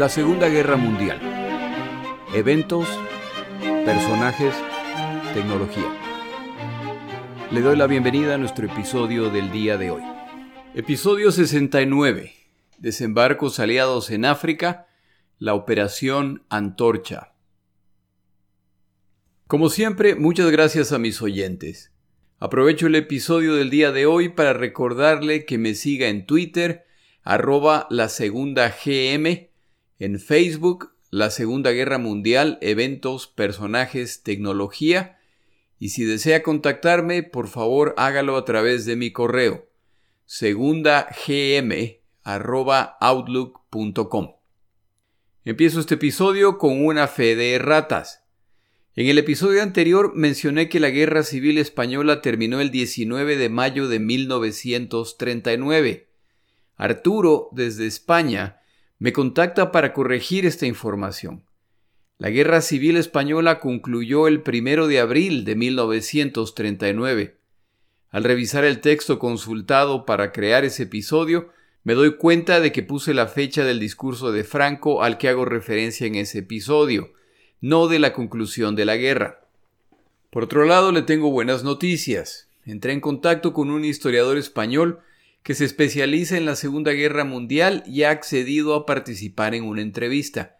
La Segunda Guerra Mundial. Eventos, personajes, tecnología. Le doy la bienvenida a nuestro episodio del día de hoy. Episodio 69. Desembarcos aliados en África. La Operación Antorcha. Como siempre, muchas gracias a mis oyentes. Aprovecho el episodio del día de hoy para recordarle que me siga en Twitter, arroba la segunda GM, en Facebook, la Segunda Guerra Mundial, eventos, personajes, tecnología. Y si desea contactarme, por favor hágalo a través de mi correo segundagm.outlook.com. Empiezo este episodio con una fe de ratas. En el episodio anterior mencioné que la Guerra Civil Española terminó el 19 de mayo de 1939. Arturo, desde España, me contacta para corregir esta información. La Guerra Civil Española concluyó el primero de abril de 1939. Al revisar el texto consultado para crear ese episodio, me doy cuenta de que puse la fecha del discurso de Franco al que hago referencia en ese episodio, no de la conclusión de la guerra. Por otro lado, le tengo buenas noticias. Entré en contacto con un historiador español que se especializa en la Segunda Guerra Mundial y ha accedido a participar en una entrevista.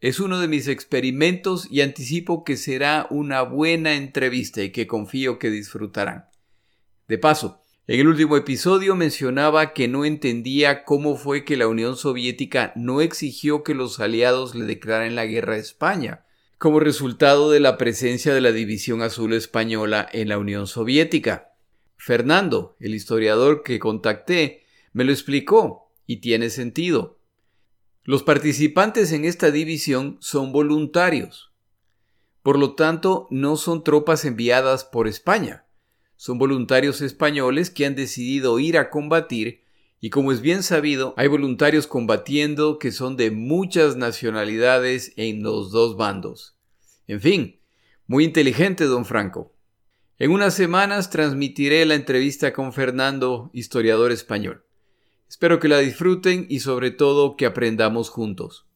Es uno de mis experimentos y anticipo que será una buena entrevista y que confío que disfrutarán. De paso, en el último episodio mencionaba que no entendía cómo fue que la Unión Soviética no exigió que los aliados le declararan la guerra a España, como resultado de la presencia de la División Azul Española en la Unión Soviética. Fernando, el historiador que contacté, me lo explicó y tiene sentido. Los participantes en esta división son voluntarios. Por lo tanto, no son tropas enviadas por España. Son voluntarios españoles que han decidido ir a combatir y como es bien sabido, hay voluntarios combatiendo que son de muchas nacionalidades en los dos bandos. En fin, muy inteligente, don Franco. En unas semanas transmitiré la entrevista con Fernando, historiador español. Espero que la disfruten y sobre todo que aprendamos juntos.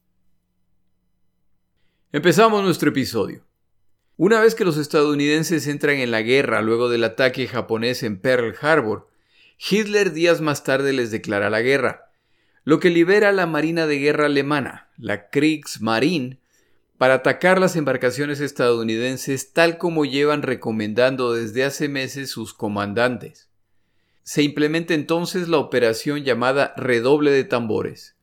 Empezamos nuestro episodio. Una vez que los estadounidenses entran en la guerra luego del ataque japonés en Pearl Harbor, Hitler días más tarde les declara la guerra, lo que libera la Marina de Guerra alemana, la Kriegsmarine, para atacar las embarcaciones estadounidenses tal como llevan recomendando desde hace meses sus comandantes. Se implementa entonces la operación llamada redoble de tambores,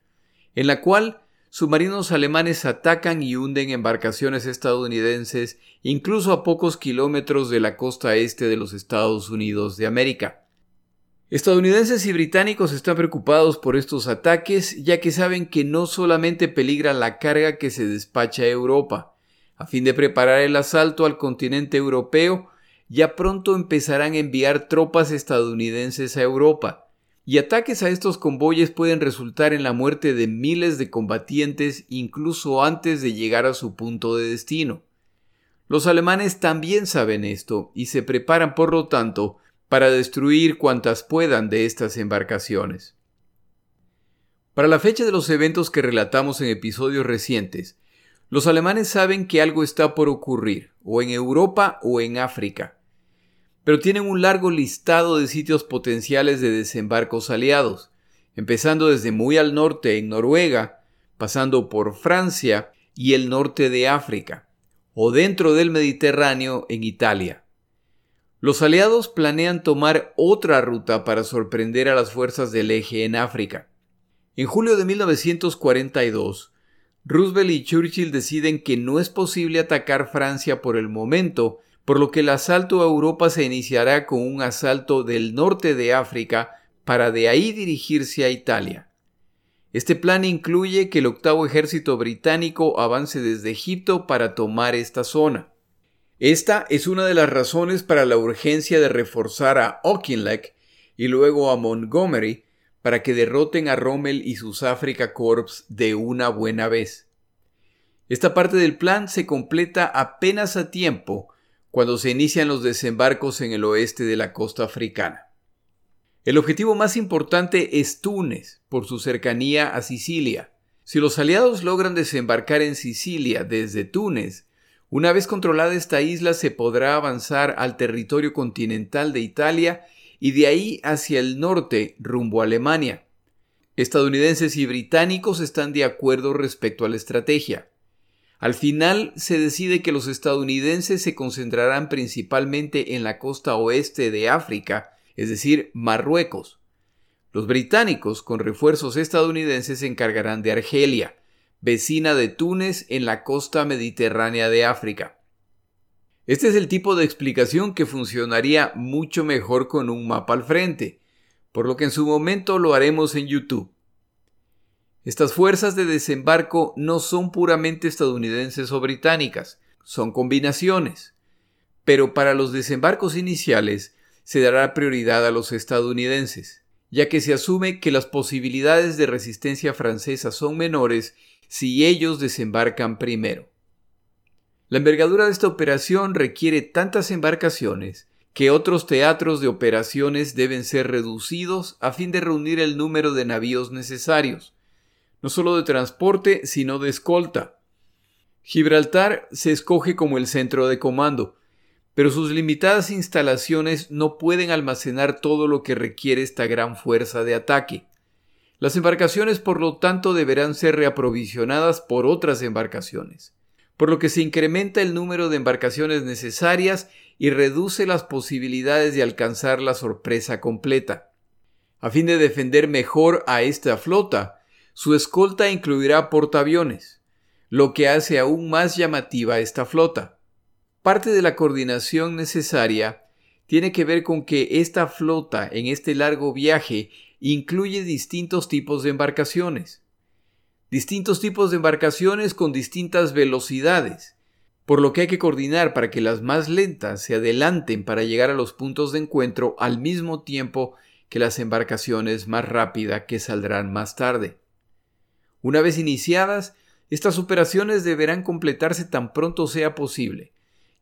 en la cual submarinos alemanes atacan y hunden embarcaciones estadounidenses incluso a pocos kilómetros de la costa este de los Estados Unidos de América. Estadounidenses y británicos están preocupados por estos ataques ya que saben que no solamente peligra la carga que se despacha a Europa. A fin de preparar el asalto al continente europeo, ya pronto empezarán a enviar tropas estadounidenses a Europa, y ataques a estos convoyes pueden resultar en la muerte de miles de combatientes incluso antes de llegar a su punto de destino. Los alemanes también saben esto y se preparan por lo tanto para destruir cuantas puedan de estas embarcaciones. Para la fecha de los eventos que relatamos en episodios recientes, los alemanes saben que algo está por ocurrir, o en Europa o en África, pero tienen un largo listado de sitios potenciales de desembarcos aliados, empezando desde muy al norte en Noruega, pasando por Francia y el norte de África, o dentro del Mediterráneo en Italia. Los aliados planean tomar otra ruta para sorprender a las fuerzas del eje en África. En julio de 1942, Roosevelt y Churchill deciden que no es posible atacar Francia por el momento, por lo que el asalto a Europa se iniciará con un asalto del norte de África para de ahí dirigirse a Italia. Este plan incluye que el octavo ejército británico avance desde Egipto para tomar esta zona. Esta es una de las razones para la urgencia de reforzar a Auchinleck y luego a Montgomery para que derroten a Rommel y sus Africa Corps de una buena vez. Esta parte del plan se completa apenas a tiempo cuando se inician los desembarcos en el oeste de la costa africana. El objetivo más importante es Túnez, por su cercanía a Sicilia. Si los aliados logran desembarcar en Sicilia desde Túnez, una vez controlada esta isla se podrá avanzar al territorio continental de Italia y de ahí hacia el norte rumbo a Alemania. Estadounidenses y británicos están de acuerdo respecto a la estrategia. Al final se decide que los estadounidenses se concentrarán principalmente en la costa oeste de África, es decir, Marruecos. Los británicos, con refuerzos estadounidenses, se encargarán de Argelia, vecina de Túnez en la costa mediterránea de África. Este es el tipo de explicación que funcionaría mucho mejor con un mapa al frente, por lo que en su momento lo haremos en YouTube. Estas fuerzas de desembarco no son puramente estadounidenses o británicas, son combinaciones. Pero para los desembarcos iniciales se dará prioridad a los estadounidenses, ya que se asume que las posibilidades de resistencia francesa son menores si ellos desembarcan primero. La envergadura de esta operación requiere tantas embarcaciones que otros teatros de operaciones deben ser reducidos a fin de reunir el número de navíos necesarios, no solo de transporte, sino de escolta. Gibraltar se escoge como el centro de comando, pero sus limitadas instalaciones no pueden almacenar todo lo que requiere esta gran fuerza de ataque. Las embarcaciones, por lo tanto, deberán ser reaprovisionadas por otras embarcaciones, por lo que se incrementa el número de embarcaciones necesarias y reduce las posibilidades de alcanzar la sorpresa completa. A fin de defender mejor a esta flota, su escolta incluirá portaaviones, lo que hace aún más llamativa esta flota. Parte de la coordinación necesaria tiene que ver con que esta flota en este largo viaje incluye distintos tipos de embarcaciones. Distintos tipos de embarcaciones con distintas velocidades, por lo que hay que coordinar para que las más lentas se adelanten para llegar a los puntos de encuentro al mismo tiempo que las embarcaciones más rápidas que saldrán más tarde. Una vez iniciadas, estas operaciones deberán completarse tan pronto sea posible,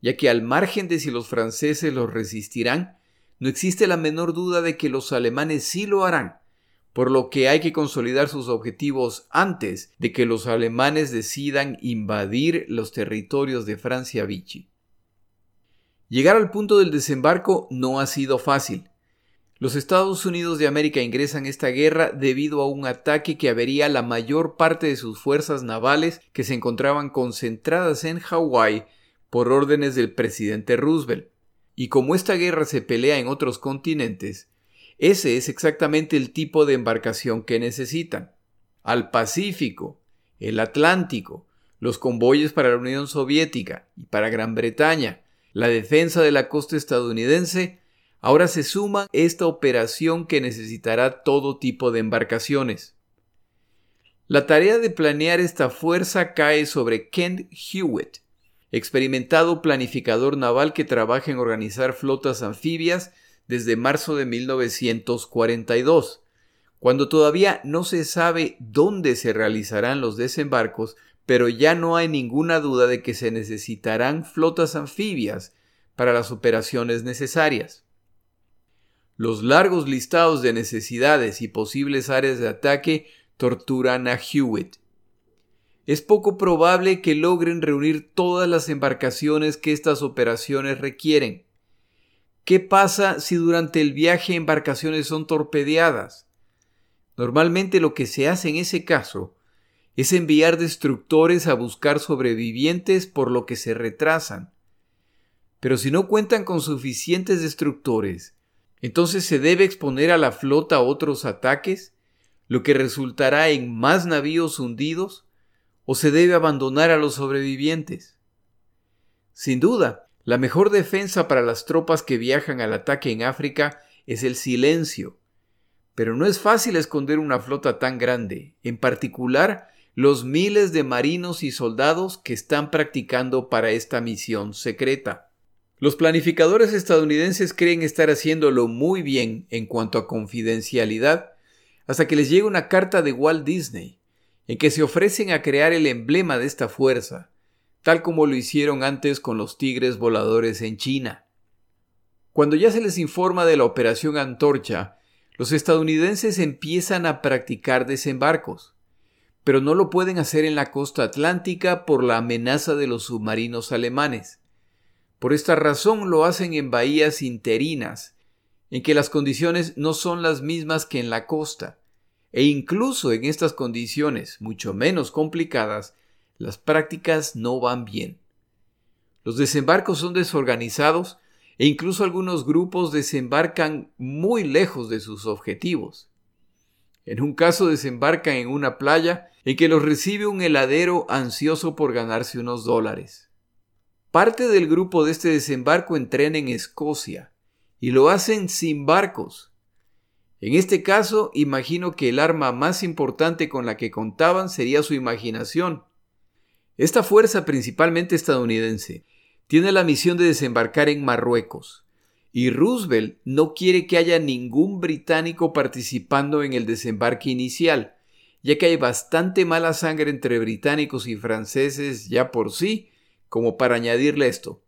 ya que al margen de si los franceses los resistirán, no existe la menor duda de que los alemanes sí lo harán, por lo que hay que consolidar sus objetivos antes de que los alemanes decidan invadir los territorios de Francia Vichy. Llegar al punto del desembarco no ha sido fácil. Los Estados Unidos de América ingresan esta guerra debido a un ataque que avería la mayor parte de sus fuerzas navales que se encontraban concentradas en Hawái por órdenes del presidente Roosevelt. Y como esta guerra se pelea en otros continentes, ese es exactamente el tipo de embarcación que necesitan. Al Pacífico, el Atlántico, los convoyes para la Unión Soviética y para Gran Bretaña, la defensa de la costa estadounidense, ahora se suma esta operación que necesitará todo tipo de embarcaciones. La tarea de planear esta fuerza cae sobre Kent Hewitt, experimentado planificador naval que trabaja en organizar flotas anfibias desde marzo de 1942, cuando todavía no se sabe dónde se realizarán los desembarcos, pero ya no hay ninguna duda de que se necesitarán flotas anfibias para las operaciones necesarias. Los largos listados de necesidades y posibles áreas de ataque torturan a Hewitt es poco probable que logren reunir todas las embarcaciones que estas operaciones requieren. ¿Qué pasa si durante el viaje embarcaciones son torpedeadas? Normalmente lo que se hace en ese caso es enviar destructores a buscar sobrevivientes por lo que se retrasan. Pero si no cuentan con suficientes destructores, entonces se debe exponer a la flota a otros ataques, lo que resultará en más navíos hundidos o se debe abandonar a los sobrevivientes? Sin duda, la mejor defensa para las tropas que viajan al ataque en África es el silencio. Pero no es fácil esconder una flota tan grande, en particular los miles de marinos y soldados que están practicando para esta misión secreta. Los planificadores estadounidenses creen estar haciéndolo muy bien en cuanto a confidencialidad hasta que les llega una carta de Walt Disney en que se ofrecen a crear el emblema de esta fuerza, tal como lo hicieron antes con los tigres voladores en China. Cuando ya se les informa de la Operación Antorcha, los estadounidenses empiezan a practicar desembarcos, pero no lo pueden hacer en la costa atlántica por la amenaza de los submarinos alemanes. Por esta razón lo hacen en bahías interinas, en que las condiciones no son las mismas que en la costa, e incluso en estas condiciones, mucho menos complicadas, las prácticas no van bien. Los desembarcos son desorganizados e incluso algunos grupos desembarcan muy lejos de sus objetivos. En un caso desembarcan en una playa en que los recibe un heladero ansioso por ganarse unos dólares. Parte del grupo de este desembarco entrena en Escocia y lo hacen sin barcos. En este caso, imagino que el arma más importante con la que contaban sería su imaginación. Esta fuerza principalmente estadounidense tiene la misión de desembarcar en Marruecos, y Roosevelt no quiere que haya ningún británico participando en el desembarque inicial, ya que hay bastante mala sangre entre británicos y franceses ya por sí, como para añadirle esto.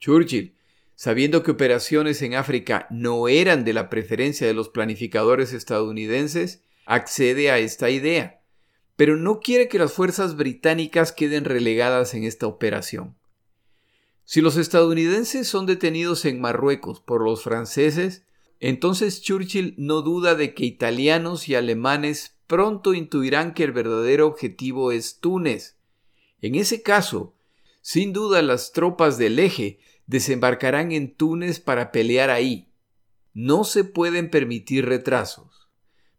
Churchill, sabiendo que operaciones en África no eran de la preferencia de los planificadores estadounidenses, accede a esta idea, pero no quiere que las fuerzas británicas queden relegadas en esta operación. Si los estadounidenses son detenidos en Marruecos por los franceses, entonces Churchill no duda de que italianos y alemanes pronto intuirán que el verdadero objetivo es Túnez. En ese caso, sin duda las tropas del eje desembarcarán en Túnez para pelear ahí. No se pueden permitir retrasos,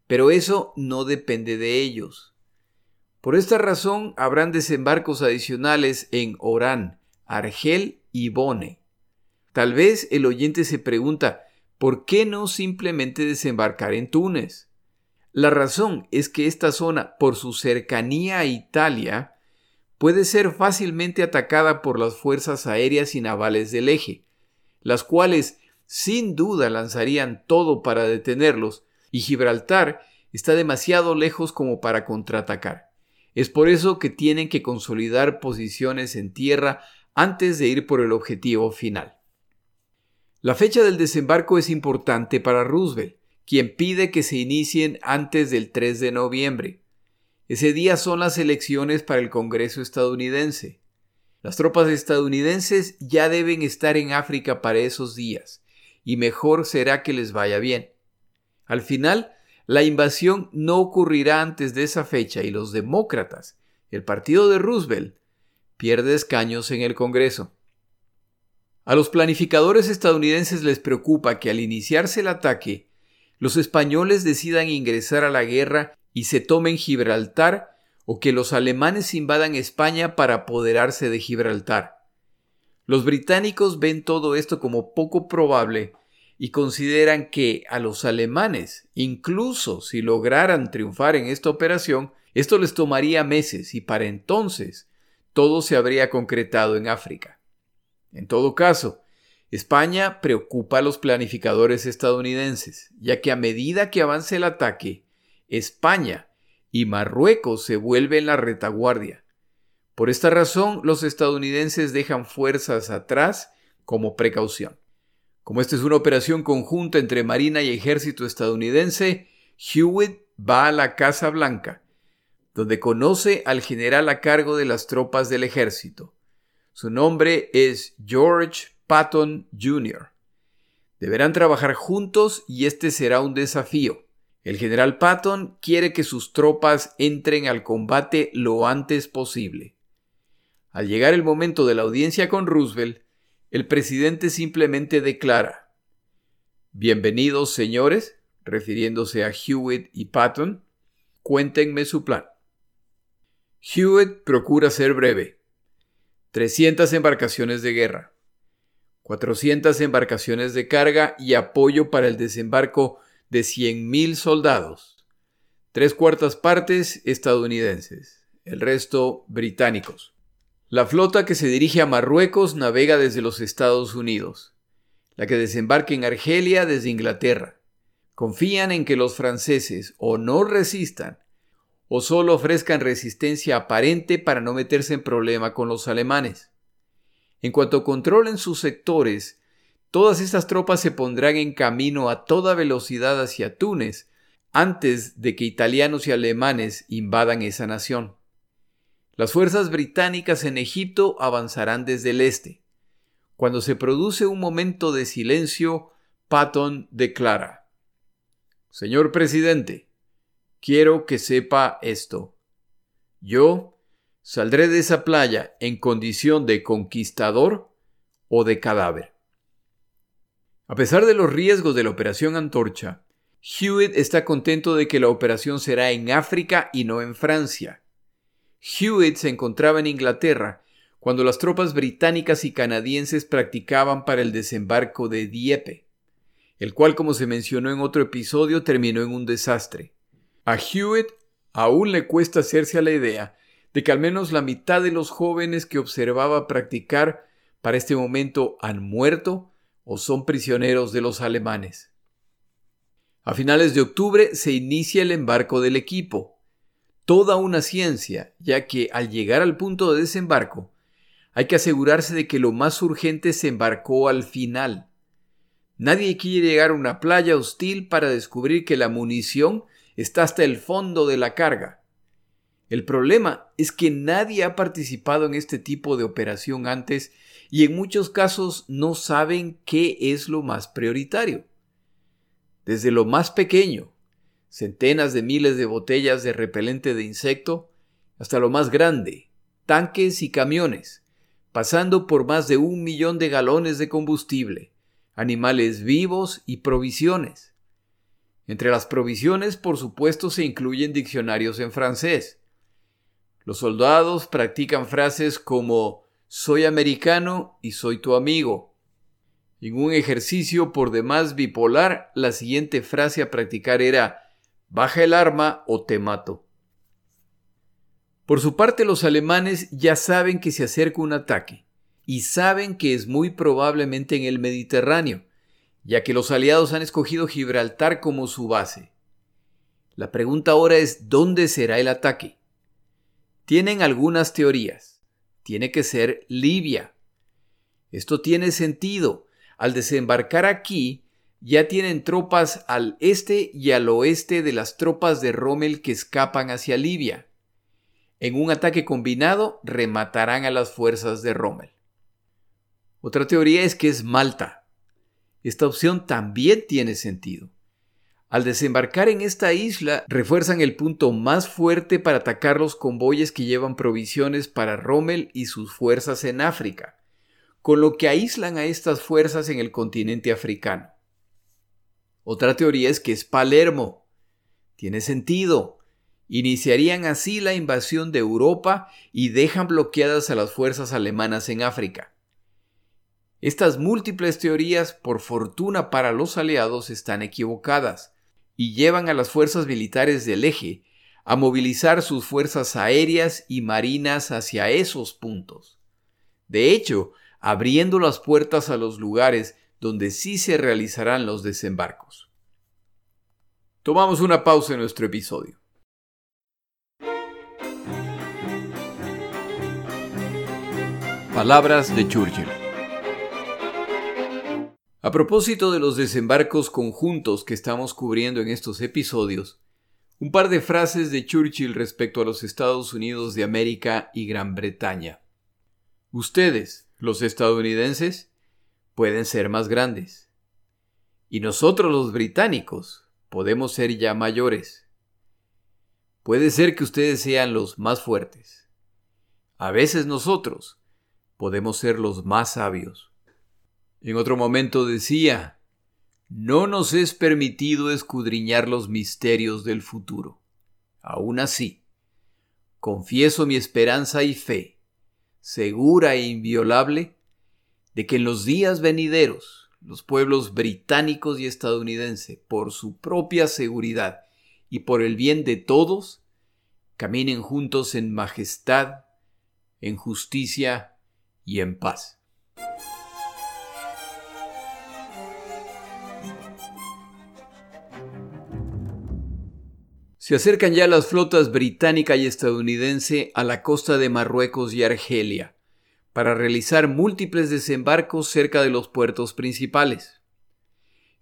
pero eso no depende de ellos. Por esta razón habrán desembarcos adicionales en Orán, Argel y Bone. Tal vez el oyente se pregunta, ¿por qué no simplemente desembarcar en Túnez? La razón es que esta zona, por su cercanía a Italia, puede ser fácilmente atacada por las fuerzas aéreas y navales del eje, las cuales sin duda lanzarían todo para detenerlos, y Gibraltar está demasiado lejos como para contraatacar. Es por eso que tienen que consolidar posiciones en tierra antes de ir por el objetivo final. La fecha del desembarco es importante para Roosevelt, quien pide que se inicien antes del 3 de noviembre. Ese día son las elecciones para el Congreso estadounidense. Las tropas estadounidenses ya deben estar en África para esos días, y mejor será que les vaya bien. Al final, la invasión no ocurrirá antes de esa fecha y los demócratas, el partido de Roosevelt, pierde escaños en el Congreso. A los planificadores estadounidenses les preocupa que al iniciarse el ataque, los españoles decidan ingresar a la guerra y se tomen Gibraltar o que los alemanes invadan España para apoderarse de Gibraltar. Los británicos ven todo esto como poco probable y consideran que a los alemanes, incluso si lograran triunfar en esta operación, esto les tomaría meses y para entonces todo se habría concretado en África. En todo caso, España preocupa a los planificadores estadounidenses, ya que a medida que avance el ataque, España y Marruecos se vuelven la retaguardia. Por esta razón, los estadounidenses dejan fuerzas atrás como precaución. Como esta es una operación conjunta entre Marina y Ejército estadounidense, Hewitt va a la Casa Blanca donde conoce al general a cargo de las tropas del ejército. Su nombre es George Patton Jr. Deberán trabajar juntos y este será un desafío. El general Patton quiere que sus tropas entren al combate lo antes posible. Al llegar el momento de la audiencia con Roosevelt, el presidente simplemente declara Bienvenidos, señores, refiriéndose a Hewitt y Patton, cuéntenme su plan. Hewitt procura ser breve. 300 embarcaciones de guerra, 400 embarcaciones de carga y apoyo para el desembarco de 100.000 soldados. Tres cuartas partes estadounidenses, el resto británicos. La flota que se dirige a Marruecos navega desde los Estados Unidos, la que desembarca en Argelia desde Inglaterra. Confían en que los franceses o no resistan o solo ofrezcan resistencia aparente para no meterse en problema con los alemanes. En cuanto controlen sus sectores, todas estas tropas se pondrán en camino a toda velocidad hacia Túnez antes de que italianos y alemanes invadan esa nación. Las fuerzas británicas en Egipto avanzarán desde el este. Cuando se produce un momento de silencio, Patton declara, Señor presidente, quiero que sepa esto. Yo saldré de esa playa en condición de conquistador o de cadáver. A pesar de los riesgos de la Operación Antorcha, Hewitt está contento de que la operación será en África y no en Francia. Hewitt se encontraba en Inglaterra cuando las tropas británicas y canadienses practicaban para el desembarco de Dieppe, el cual, como se mencionó en otro episodio, terminó en un desastre. A Hewitt aún le cuesta hacerse a la idea de que al menos la mitad de los jóvenes que observaba practicar para este momento han muerto o son prisioneros de los alemanes. A finales de octubre se inicia el embarco del equipo, toda una ciencia, ya que al llegar al punto de desembarco, hay que asegurarse de que lo más urgente se embarcó al final. Nadie quiere llegar a una playa hostil para descubrir que la munición está hasta el fondo de la carga. El problema es que nadie ha participado en este tipo de operación antes y en muchos casos no saben qué es lo más prioritario. Desde lo más pequeño, centenas de miles de botellas de repelente de insecto, hasta lo más grande, tanques y camiones, pasando por más de un millón de galones de combustible, animales vivos y provisiones. Entre las provisiones, por supuesto, se incluyen diccionarios en francés. Los soldados practican frases como soy americano y soy tu amigo. En un ejercicio por demás bipolar, la siguiente frase a practicar era Baja el arma o te mato. Por su parte, los alemanes ya saben que se acerca un ataque y saben que es muy probablemente en el Mediterráneo, ya que los aliados han escogido Gibraltar como su base. La pregunta ahora es ¿dónde será el ataque? Tienen algunas teorías. Tiene que ser Libia. Esto tiene sentido. Al desembarcar aquí, ya tienen tropas al este y al oeste de las tropas de Rommel que escapan hacia Libia. En un ataque combinado rematarán a las fuerzas de Rommel. Otra teoría es que es Malta. Esta opción también tiene sentido. Al desembarcar en esta isla, refuerzan el punto más fuerte para atacar los convoyes que llevan provisiones para Rommel y sus fuerzas en África, con lo que aíslan a estas fuerzas en el continente africano. Otra teoría es que es Palermo. Tiene sentido. Iniciarían así la invasión de Europa y dejan bloqueadas a las fuerzas alemanas en África. Estas múltiples teorías, por fortuna para los aliados, están equivocadas y llevan a las fuerzas militares del eje a movilizar sus fuerzas aéreas y marinas hacia esos puntos. De hecho, abriendo las puertas a los lugares donde sí se realizarán los desembarcos. Tomamos una pausa en nuestro episodio. Palabras de Churchill. A propósito de los desembarcos conjuntos que estamos cubriendo en estos episodios, un par de frases de Churchill respecto a los Estados Unidos de América y Gran Bretaña. Ustedes, los estadounidenses, pueden ser más grandes. Y nosotros los británicos podemos ser ya mayores. Puede ser que ustedes sean los más fuertes. A veces nosotros podemos ser los más sabios. En otro momento decía, no nos es permitido escudriñar los misterios del futuro. Aún así, confieso mi esperanza y fe, segura e inviolable, de que en los días venideros los pueblos británicos y estadounidenses, por su propia seguridad y por el bien de todos, caminen juntos en majestad, en justicia y en paz. Se acercan ya las flotas británica y estadounidense a la costa de Marruecos y Argelia para realizar múltiples desembarcos cerca de los puertos principales.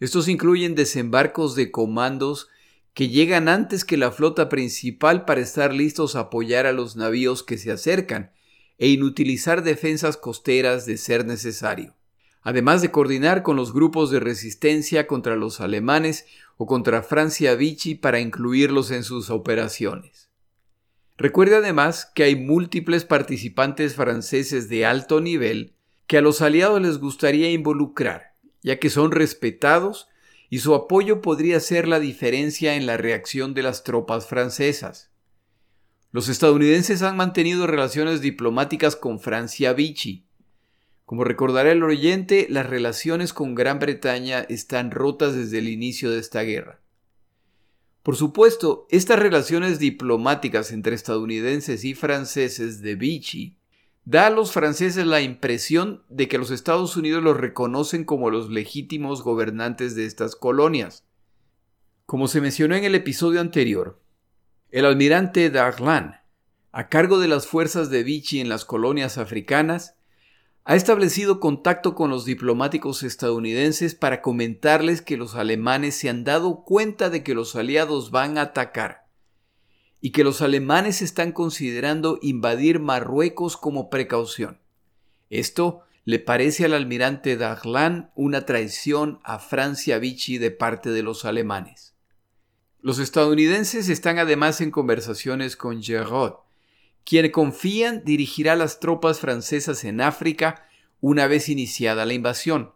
Estos incluyen desembarcos de comandos que llegan antes que la flota principal para estar listos a apoyar a los navíos que se acercan e inutilizar defensas costeras de ser necesario, además de coordinar con los grupos de resistencia contra los alemanes o contra Francia Vichy para incluirlos en sus operaciones. Recuerde además que hay múltiples participantes franceses de alto nivel que a los aliados les gustaría involucrar, ya que son respetados y su apoyo podría ser la diferencia en la reacción de las tropas francesas. Los estadounidenses han mantenido relaciones diplomáticas con Francia Vichy. Como recordará el oyente, las relaciones con Gran Bretaña están rotas desde el inicio de esta guerra. Por supuesto, estas relaciones diplomáticas entre estadounidenses y franceses de Vichy da a los franceses la impresión de que los Estados Unidos los reconocen como los legítimos gobernantes de estas colonias. Como se mencionó en el episodio anterior, el almirante Darlan, a cargo de las fuerzas de Vichy en las colonias africanas, ha establecido contacto con los diplomáticos estadounidenses para comentarles que los alemanes se han dado cuenta de que los aliados van a atacar y que los alemanes están considerando invadir Marruecos como precaución. Esto le parece al almirante Darlan una traición a Francia Vichy de parte de los alemanes. Los estadounidenses están además en conversaciones con Giraud, quien confían dirigirá las tropas francesas en África una vez iniciada la invasión,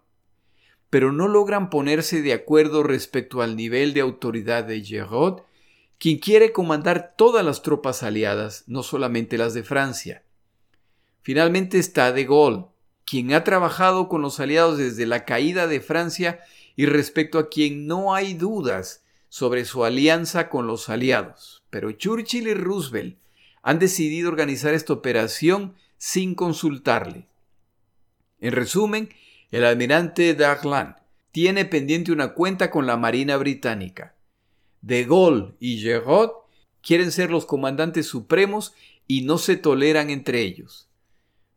pero no logran ponerse de acuerdo respecto al nivel de autoridad de Giraud quien quiere comandar todas las tropas aliadas, no solamente las de Francia. Finalmente está De Gaulle, quien ha trabajado con los aliados desde la caída de Francia y respecto a quien no hay dudas sobre su alianza con los aliados. Pero Churchill y Roosevelt han decidido organizar esta operación sin consultarle. En resumen, el almirante Darlan tiene pendiente una cuenta con la Marina Británica. De Gaulle y Giraud quieren ser los comandantes supremos y no se toleran entre ellos.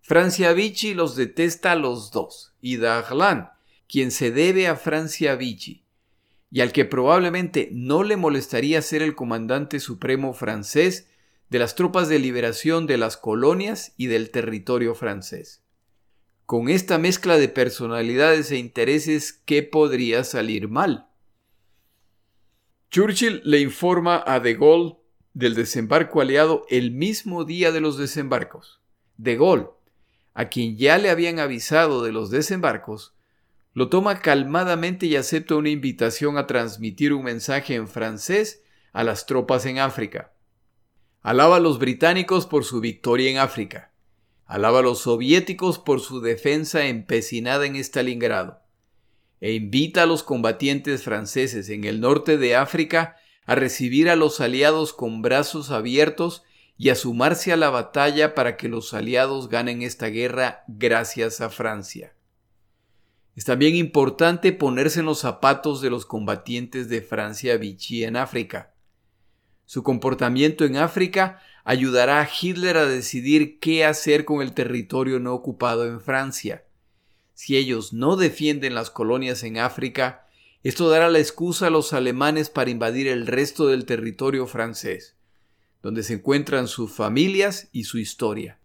Francia Vichy los detesta a los dos, y Darlan, quien se debe a Francia Vichy, y al que probablemente no le molestaría ser el comandante supremo francés de las tropas de liberación de las colonias y del territorio francés. Con esta mezcla de personalidades e intereses, ¿qué podría salir mal? Churchill le informa a De Gaulle del desembarco aliado el mismo día de los desembarcos. De Gaulle, a quien ya le habían avisado de los desembarcos, lo toma calmadamente y acepta una invitación a transmitir un mensaje en francés a las tropas en África. Alaba a los británicos por su victoria en África. Alaba a los soviéticos por su defensa empecinada en Stalingrado e invita a los combatientes franceses en el norte de África a recibir a los aliados con brazos abiertos y a sumarse a la batalla para que los aliados ganen esta guerra gracias a Francia. Es también importante ponerse en los zapatos de los combatientes de Francia Vichy en África. Su comportamiento en África ayudará a Hitler a decidir qué hacer con el territorio no ocupado en Francia. Si ellos no defienden las colonias en África, esto dará la excusa a los alemanes para invadir el resto del territorio francés, donde se encuentran sus familias y su historia.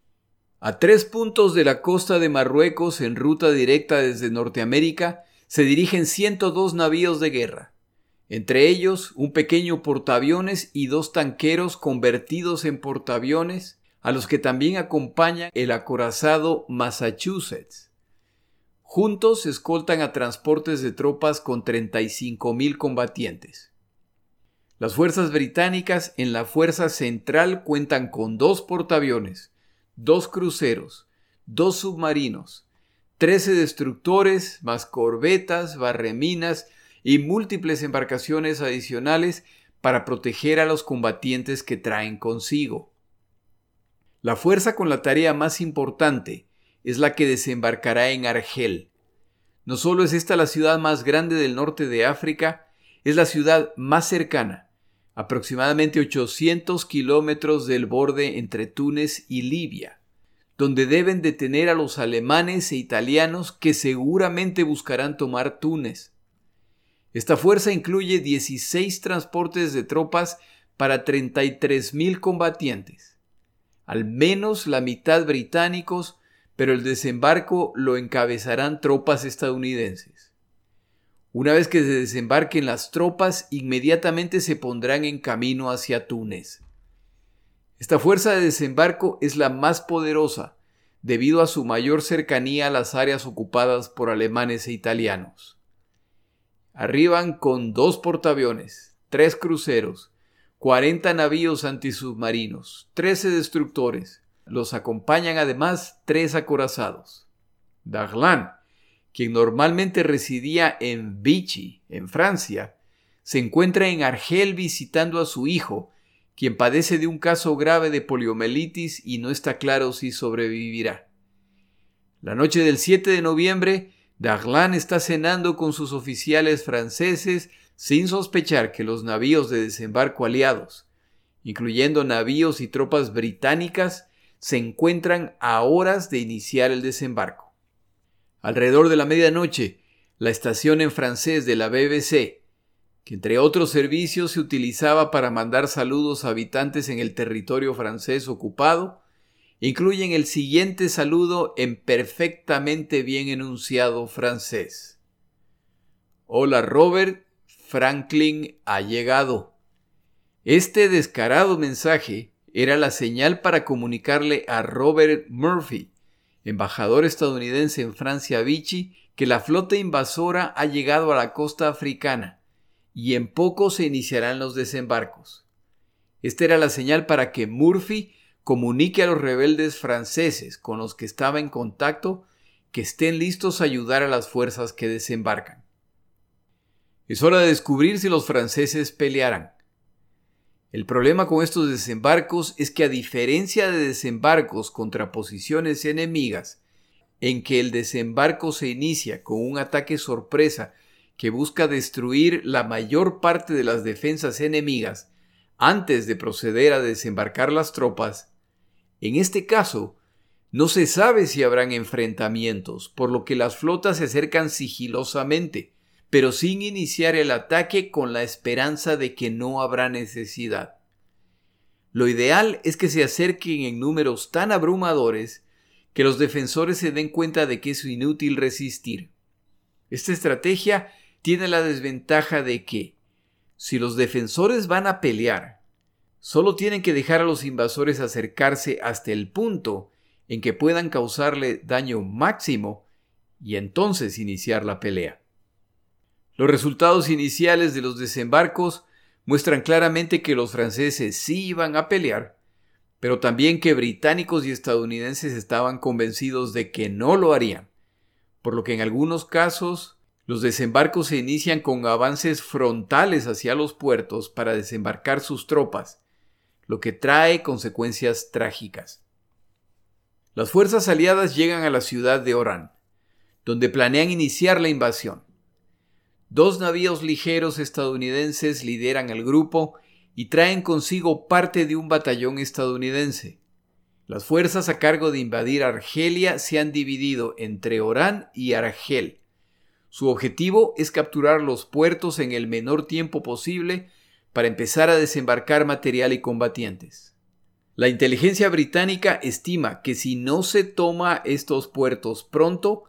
A tres puntos de la costa de Marruecos en ruta directa desde Norteamérica se dirigen 102 navíos de guerra, entre ellos un pequeño portaaviones y dos tanqueros convertidos en portaaviones, a los que también acompaña el acorazado Massachusetts. Juntos escoltan a transportes de tropas con 35.000 combatientes. Las fuerzas británicas en la Fuerza Central cuentan con dos portaaviones, dos cruceros, dos submarinos, 13 destructores, más corbetas, barreminas y múltiples embarcaciones adicionales para proteger a los combatientes que traen consigo. La fuerza con la tarea más importante, es la que desembarcará en Argel. No solo es esta la ciudad más grande del norte de África, es la ciudad más cercana, aproximadamente 800 kilómetros del borde entre Túnez y Libia, donde deben detener a los alemanes e italianos que seguramente buscarán tomar Túnez. Esta fuerza incluye 16 transportes de tropas para 33.000 combatientes, al menos la mitad británicos, pero el desembarco lo encabezarán tropas estadounidenses. Una vez que se desembarquen las tropas, inmediatamente se pondrán en camino hacia Túnez. Esta fuerza de desembarco es la más poderosa, debido a su mayor cercanía a las áreas ocupadas por alemanes e italianos. Arriban con dos portaaviones, tres cruceros, 40 navíos antisubmarinos, 13 destructores. Los acompañan además tres acorazados. Darlan, quien normalmente residía en Vichy, en Francia, se encuentra en Argel visitando a su hijo, quien padece de un caso grave de poliomielitis y no está claro si sobrevivirá. La noche del 7 de noviembre, Darlan está cenando con sus oficiales franceses sin sospechar que los navíos de desembarco aliados, incluyendo navíos y tropas británicas, se encuentran a horas de iniciar el desembarco. Alrededor de la medianoche, la estación en francés de la BBC que entre otros servicios se utilizaba para mandar saludos a habitantes en el territorio francés ocupado, incluyen el siguiente saludo en perfectamente bien enunciado francés. Hola Robert, Franklin ha llegado. Este descarado mensaje era la señal para comunicarle a Robert Murphy, embajador estadounidense en Francia Vichy, que la flota invasora ha llegado a la costa africana y en poco se iniciarán los desembarcos. Esta era la señal para que Murphy comunique a los rebeldes franceses con los que estaba en contacto que estén listos a ayudar a las fuerzas que desembarcan. Es hora de descubrir si los franceses pelearán. El problema con estos desembarcos es que a diferencia de desembarcos contra posiciones enemigas, en que el desembarco se inicia con un ataque sorpresa que busca destruir la mayor parte de las defensas enemigas antes de proceder a desembarcar las tropas, en este caso, no se sabe si habrán enfrentamientos, por lo que las flotas se acercan sigilosamente, pero sin iniciar el ataque con la esperanza de que no habrá necesidad. Lo ideal es que se acerquen en números tan abrumadores que los defensores se den cuenta de que es inútil resistir. Esta estrategia tiene la desventaja de que, si los defensores van a pelear, solo tienen que dejar a los invasores acercarse hasta el punto en que puedan causarle daño máximo y entonces iniciar la pelea. Los resultados iniciales de los desembarcos muestran claramente que los franceses sí iban a pelear, pero también que británicos y estadounidenses estaban convencidos de que no lo harían, por lo que en algunos casos los desembarcos se inician con avances frontales hacia los puertos para desembarcar sus tropas, lo que trae consecuencias trágicas. Las fuerzas aliadas llegan a la ciudad de Orán, donde planean iniciar la invasión. Dos navíos ligeros estadounidenses lideran el grupo y traen consigo parte de un batallón estadounidense. Las fuerzas a cargo de invadir Argelia se han dividido entre Orán y Argel, su objetivo es capturar los puertos en el menor tiempo posible para empezar a desembarcar material y combatientes. La inteligencia británica estima que si no se toma estos puertos pronto,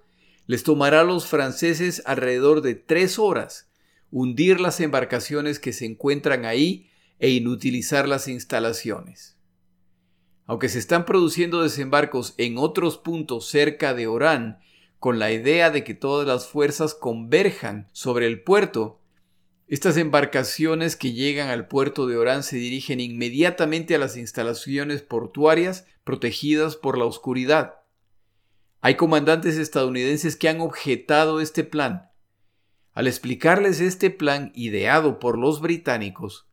les tomará a los franceses alrededor de tres horas hundir las embarcaciones que se encuentran ahí e inutilizar las instalaciones. Aunque se están produciendo desembarcos en otros puntos cerca de Orán con la idea de que todas las fuerzas converjan sobre el puerto, estas embarcaciones que llegan al puerto de Orán se dirigen inmediatamente a las instalaciones portuarias protegidas por la oscuridad. Hay comandantes estadounidenses que han objetado este plan. Al explicarles este plan ideado por los británicos,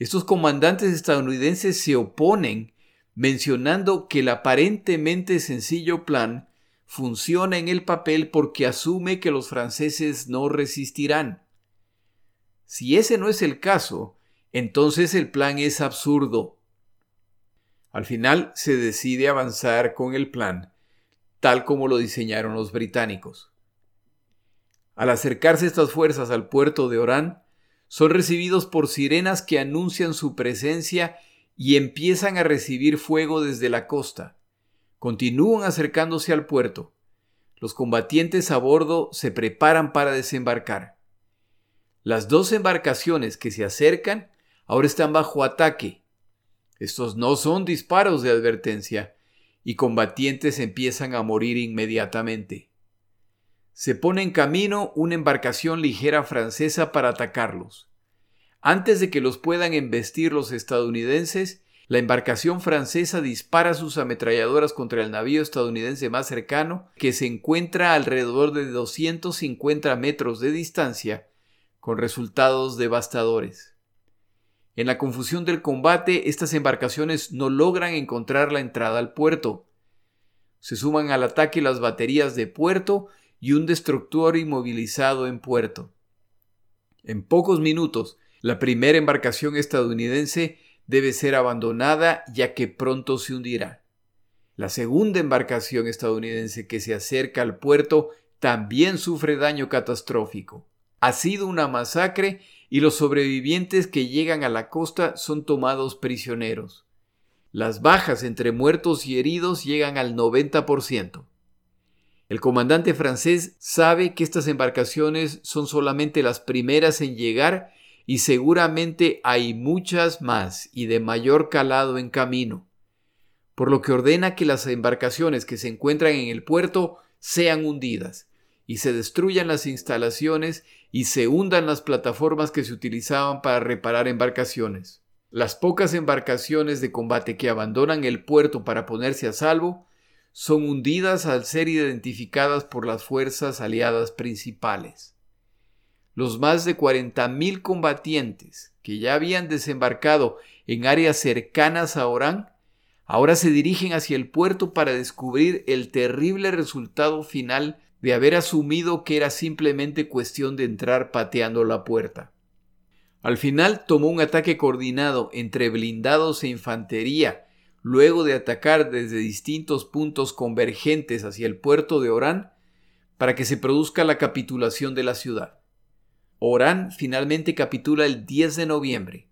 estos comandantes estadounidenses se oponen mencionando que el aparentemente sencillo plan funciona en el papel porque asume que los franceses no resistirán. Si ese no es el caso, entonces el plan es absurdo. Al final se decide avanzar con el plan, tal como lo diseñaron los británicos. Al acercarse estas fuerzas al puerto de Orán, son recibidos por sirenas que anuncian su presencia y empiezan a recibir fuego desde la costa. Continúan acercándose al puerto. Los combatientes a bordo se preparan para desembarcar. Las dos embarcaciones que se acercan ahora están bajo ataque. Estos no son disparos de advertencia, y combatientes empiezan a morir inmediatamente. Se pone en camino una embarcación ligera francesa para atacarlos. Antes de que los puedan embestir los estadounidenses, la embarcación francesa dispara sus ametralladoras contra el navío estadounidense más cercano, que se encuentra alrededor de 250 metros de distancia, con resultados devastadores. En la confusión del combate, estas embarcaciones no logran encontrar la entrada al puerto. Se suman al ataque las baterías de puerto y un destructor inmovilizado en puerto. En pocos minutos, la primera embarcación estadounidense debe ser abandonada ya que pronto se hundirá. La segunda embarcación estadounidense que se acerca al puerto también sufre daño catastrófico. Ha sido una masacre y los sobrevivientes que llegan a la costa son tomados prisioneros. Las bajas entre muertos y heridos llegan al 90%. El comandante francés sabe que estas embarcaciones son solamente las primeras en llegar y seguramente hay muchas más y de mayor calado en camino, por lo que ordena que las embarcaciones que se encuentran en el puerto sean hundidas y se destruyan las instalaciones y se hundan las plataformas que se utilizaban para reparar embarcaciones. Las pocas embarcaciones de combate que abandonan el puerto para ponerse a salvo son hundidas al ser identificadas por las fuerzas aliadas principales. Los más de 40.000 combatientes que ya habían desembarcado en áreas cercanas a Orán ahora se dirigen hacia el puerto para descubrir el terrible resultado final de haber asumido que era simplemente cuestión de entrar pateando la puerta. Al final tomó un ataque coordinado entre blindados e infantería, luego de atacar desde distintos puntos convergentes hacia el puerto de Orán, para que se produzca la capitulación de la ciudad. Orán finalmente capitula el 10 de noviembre,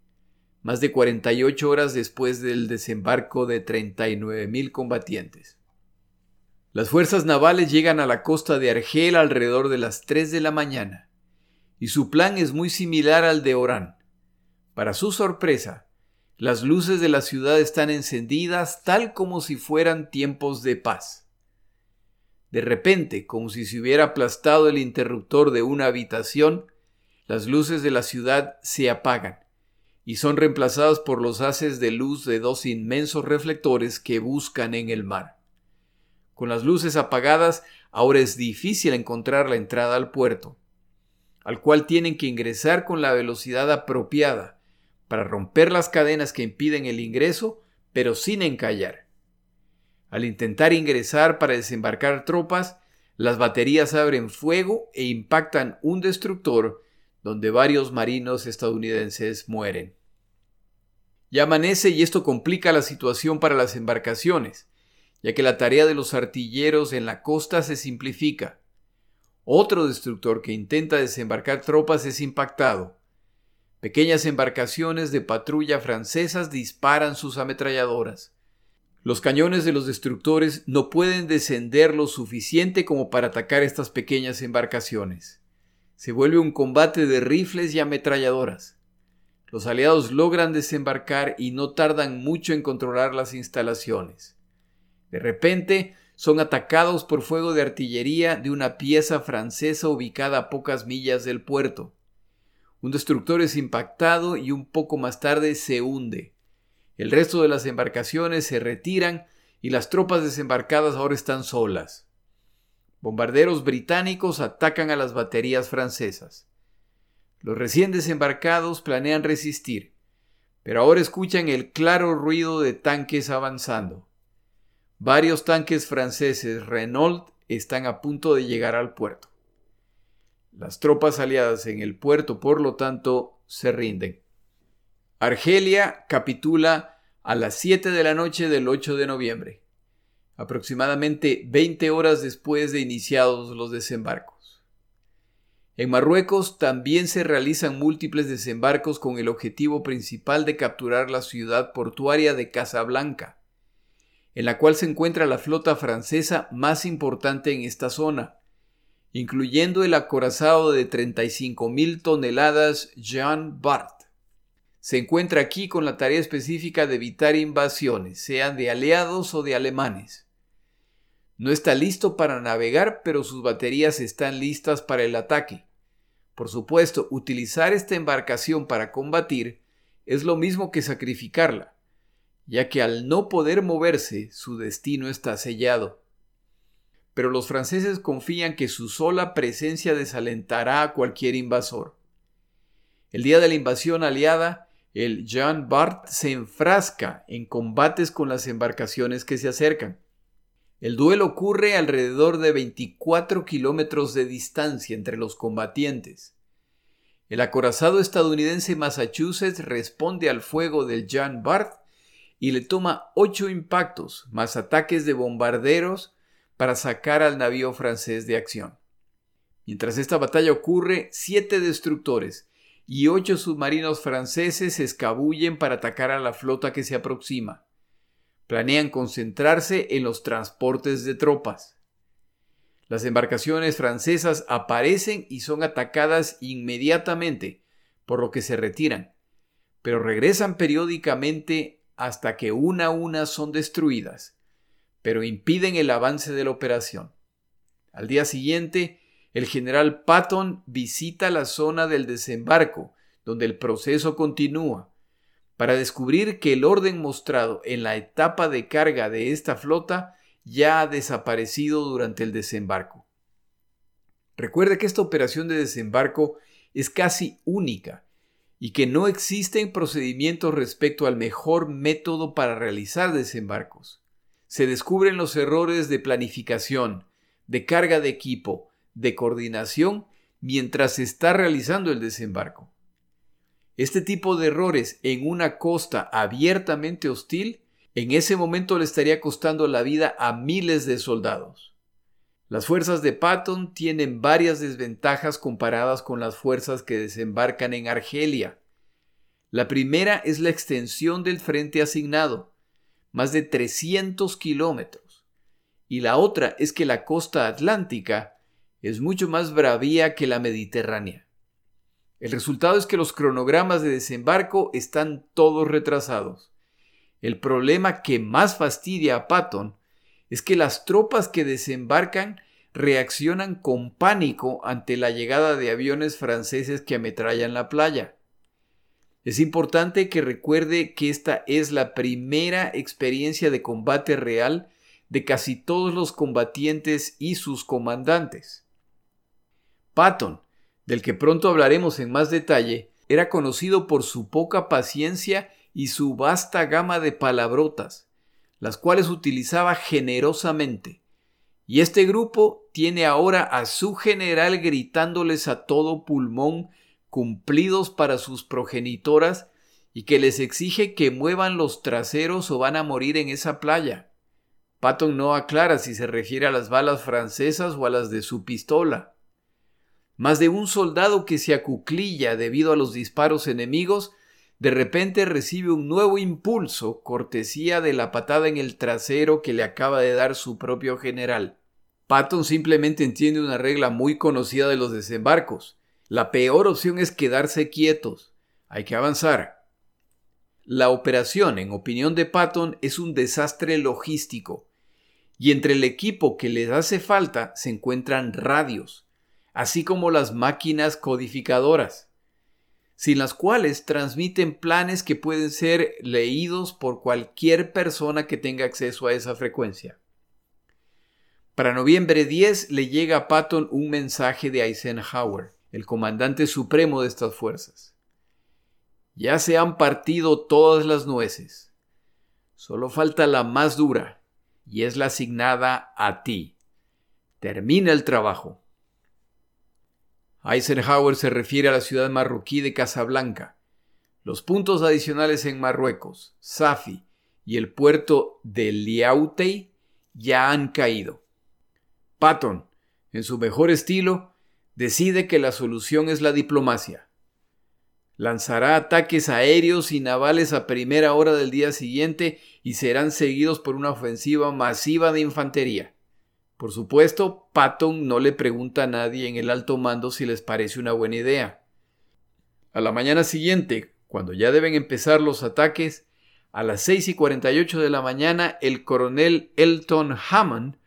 más de 48 horas después del desembarco de 39.000 combatientes. Las fuerzas navales llegan a la costa de Argel alrededor de las 3 de la mañana, y su plan es muy similar al de Orán. Para su sorpresa, las luces de la ciudad están encendidas tal como si fueran tiempos de paz. De repente, como si se hubiera aplastado el interruptor de una habitación, las luces de la ciudad se apagan y son reemplazadas por los haces de luz de dos inmensos reflectores que buscan en el mar. Con las luces apagadas, ahora es difícil encontrar la entrada al puerto, al cual tienen que ingresar con la velocidad apropiada para romper las cadenas que impiden el ingreso, pero sin encallar. Al intentar ingresar para desembarcar tropas, las baterías abren fuego e impactan un destructor donde varios marinos estadounidenses mueren. Ya amanece y esto complica la situación para las embarcaciones, ya que la tarea de los artilleros en la costa se simplifica. Otro destructor que intenta desembarcar tropas es impactado. Pequeñas embarcaciones de patrulla francesas disparan sus ametralladoras. Los cañones de los destructores no pueden descender lo suficiente como para atacar estas pequeñas embarcaciones. Se vuelve un combate de rifles y ametralladoras. Los aliados logran desembarcar y no tardan mucho en controlar las instalaciones. De repente, son atacados por fuego de artillería de una pieza francesa ubicada a pocas millas del puerto. Un destructor es impactado y un poco más tarde se hunde. El resto de las embarcaciones se retiran y las tropas desembarcadas ahora están solas. Bombarderos británicos atacan a las baterías francesas. Los recién desembarcados planean resistir, pero ahora escuchan el claro ruido de tanques avanzando. Varios tanques franceses Renault están a punto de llegar al puerto. Las tropas aliadas en el puerto, por lo tanto, se rinden. Argelia capitula a las 7 de la noche del 8 de noviembre, aproximadamente 20 horas después de iniciados los desembarcos. En Marruecos también se realizan múltiples desembarcos con el objetivo principal de capturar la ciudad portuaria de Casablanca, en la cual se encuentra la flota francesa más importante en esta zona, incluyendo el acorazado de 35.000 toneladas Jean Bart. Se encuentra aquí con la tarea específica de evitar invasiones, sean de aliados o de alemanes. No está listo para navegar, pero sus baterías están listas para el ataque. Por supuesto, utilizar esta embarcación para combatir es lo mismo que sacrificarla, ya que al no poder moverse su destino está sellado. Pero los franceses confían que su sola presencia desalentará a cualquier invasor. El día de la invasión aliada, el Jean Bart se enfrasca en combates con las embarcaciones que se acercan. El duelo ocurre alrededor de 24 kilómetros de distancia entre los combatientes. El acorazado estadounidense Massachusetts responde al fuego del Jean Bart y le toma ocho impactos más ataques de bombarderos para sacar al navío francés de acción. Mientras esta batalla ocurre, siete destructores y ocho submarinos franceses se escabullen para atacar a la flota que se aproxima planean concentrarse en los transportes de tropas. Las embarcaciones francesas aparecen y son atacadas inmediatamente, por lo que se retiran, pero regresan periódicamente hasta que una a una son destruidas, pero impiden el avance de la operación. Al día siguiente, el general Patton visita la zona del desembarco, donde el proceso continúa, para descubrir que el orden mostrado en la etapa de carga de esta flota ya ha desaparecido durante el desembarco. Recuerde que esta operación de desembarco es casi única y que no existen procedimientos respecto al mejor método para realizar desembarcos. Se descubren los errores de planificación, de carga de equipo, de coordinación mientras se está realizando el desembarco. Este tipo de errores en una costa abiertamente hostil en ese momento le estaría costando la vida a miles de soldados. Las fuerzas de Patton tienen varias desventajas comparadas con las fuerzas que desembarcan en Argelia. La primera es la extensión del frente asignado, más de 300 kilómetros, y la otra es que la costa atlántica es mucho más bravía que la mediterránea. El resultado es que los cronogramas de desembarco están todos retrasados. El problema que más fastidia a Patton es que las tropas que desembarcan reaccionan con pánico ante la llegada de aviones franceses que ametrallan la playa. Es importante que recuerde que esta es la primera experiencia de combate real de casi todos los combatientes y sus comandantes. Patton, del que pronto hablaremos en más detalle, era conocido por su poca paciencia y su vasta gama de palabrotas, las cuales utilizaba generosamente. Y este grupo tiene ahora a su general gritándoles a todo pulmón cumplidos para sus progenitoras y que les exige que muevan los traseros o van a morir en esa playa. Patton no aclara si se refiere a las balas francesas o a las de su pistola. Más de un soldado que se acuclilla debido a los disparos enemigos, de repente recibe un nuevo impulso, cortesía de la patada en el trasero que le acaba de dar su propio general. Patton simplemente entiende una regla muy conocida de los desembarcos. La peor opción es quedarse quietos. Hay que avanzar. La operación, en opinión de Patton, es un desastre logístico. Y entre el equipo que les hace falta se encuentran radios así como las máquinas codificadoras, sin las cuales transmiten planes que pueden ser leídos por cualquier persona que tenga acceso a esa frecuencia. Para noviembre 10 le llega a Patton un mensaje de Eisenhower, el comandante supremo de estas fuerzas. Ya se han partido todas las nueces. Solo falta la más dura, y es la asignada a ti. Termina el trabajo. Eisenhower se refiere a la ciudad marroquí de Casablanca, los puntos adicionales en Marruecos, Safi y el puerto de Liautey ya han caído. Patton, en su mejor estilo, decide que la solución es la diplomacia. Lanzará ataques aéreos y navales a primera hora del día siguiente y serán seguidos por una ofensiva masiva de infantería. Por supuesto, Patton no le pregunta a nadie en el alto mando si les parece una buena idea. A la mañana siguiente, cuando ya deben empezar los ataques, a las 6 y 48 de la mañana el coronel Elton Hammond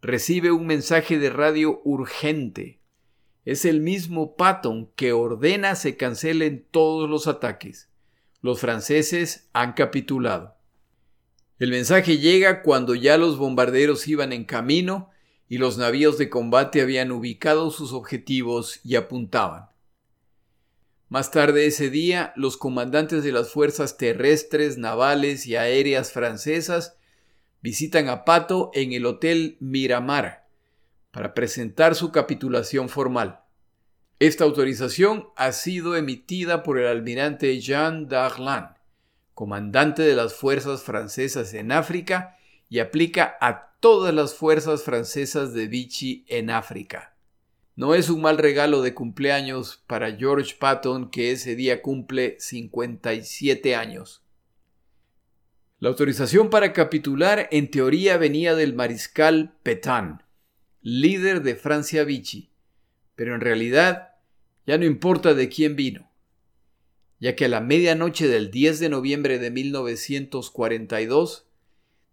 recibe un mensaje de radio urgente. Es el mismo Patton que ordena se cancelen todos los ataques. Los franceses han capitulado. El mensaje llega cuando ya los bombarderos iban en camino y los navíos de combate habían ubicado sus objetivos y apuntaban. Más tarde ese día, los comandantes de las fuerzas terrestres, navales y aéreas francesas visitan a Pato en el Hotel Miramar para presentar su capitulación formal. Esta autorización ha sido emitida por el almirante Jean Darlan, comandante de las fuerzas francesas en África, y aplica a todas las fuerzas francesas de Vichy en África. No es un mal regalo de cumpleaños para George Patton que ese día cumple 57 años. La autorización para capitular en teoría venía del mariscal Petain, líder de Francia Vichy, pero en realidad ya no importa de quién vino, ya que a la medianoche del 10 de noviembre de 1942,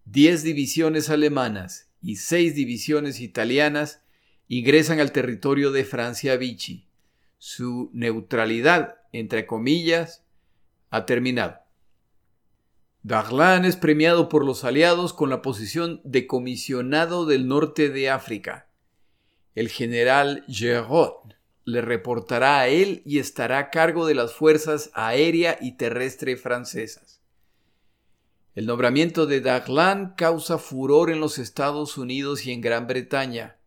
10 divisiones alemanas y 6 divisiones italianas ingresan al territorio de Francia Vichy. Su neutralidad, entre comillas, ha terminado. Darlan es premiado por los aliados con la posición de comisionado del norte de África. El general Giraud le reportará a él y estará a cargo de las fuerzas aérea y terrestre francesas. El nombramiento de Darlan causa furor en los Estados Unidos y en Gran Bretaña.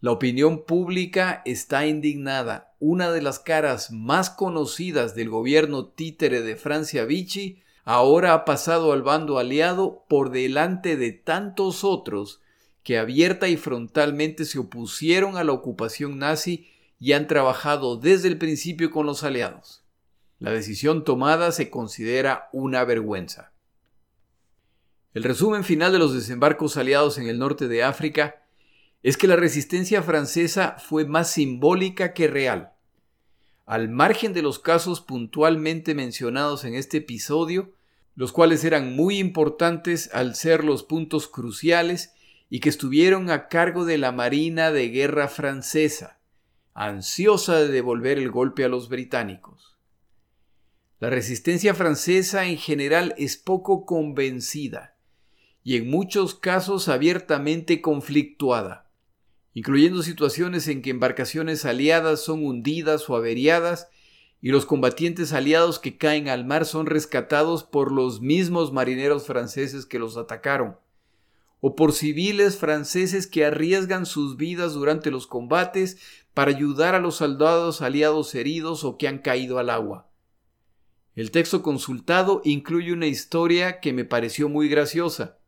La opinión pública está indignada. Una de las caras más conocidas del gobierno títere de Francia Vichy ahora ha pasado al bando aliado por delante de tantos otros que abierta y frontalmente se opusieron a la ocupación nazi y han trabajado desde el principio con los aliados. La decisión tomada se considera una vergüenza. El resumen final de los desembarcos aliados en el norte de África es que la resistencia francesa fue más simbólica que real. Al margen de los casos puntualmente mencionados en este episodio, los cuales eran muy importantes al ser los puntos cruciales y que estuvieron a cargo de la Marina de Guerra francesa, ansiosa de devolver el golpe a los británicos. La resistencia francesa en general es poco convencida y en muchos casos abiertamente conflictuada incluyendo situaciones en que embarcaciones aliadas son hundidas o averiadas y los combatientes aliados que caen al mar son rescatados por los mismos marineros franceses que los atacaron, o por civiles franceses que arriesgan sus vidas durante los combates para ayudar a los soldados aliados heridos o que han caído al agua. El texto consultado incluye una historia que me pareció muy graciosa.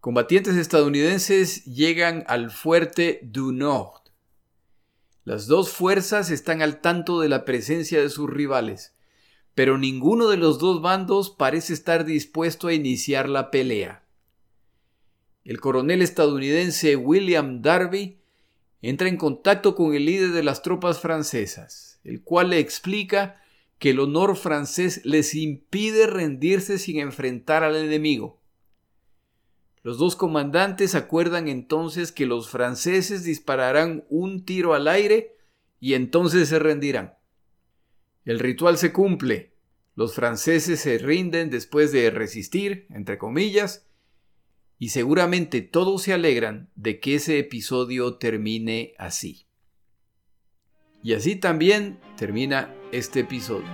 Combatientes estadounidenses llegan al fuerte du Nord. Las dos fuerzas están al tanto de la presencia de sus rivales, pero ninguno de los dos bandos parece estar dispuesto a iniciar la pelea. El coronel estadounidense William Darby entra en contacto con el líder de las tropas francesas, el cual le explica que el honor francés les impide rendirse sin enfrentar al enemigo. Los dos comandantes acuerdan entonces que los franceses dispararán un tiro al aire y entonces se rendirán. El ritual se cumple. Los franceses se rinden después de resistir, entre comillas, y seguramente todos se alegran de que ese episodio termine así. Y así también termina este episodio.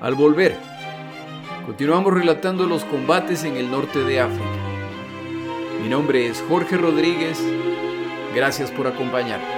Al volver, Continuamos relatando los combates en el norte de África. Mi nombre es Jorge Rodríguez. Gracias por acompañarme.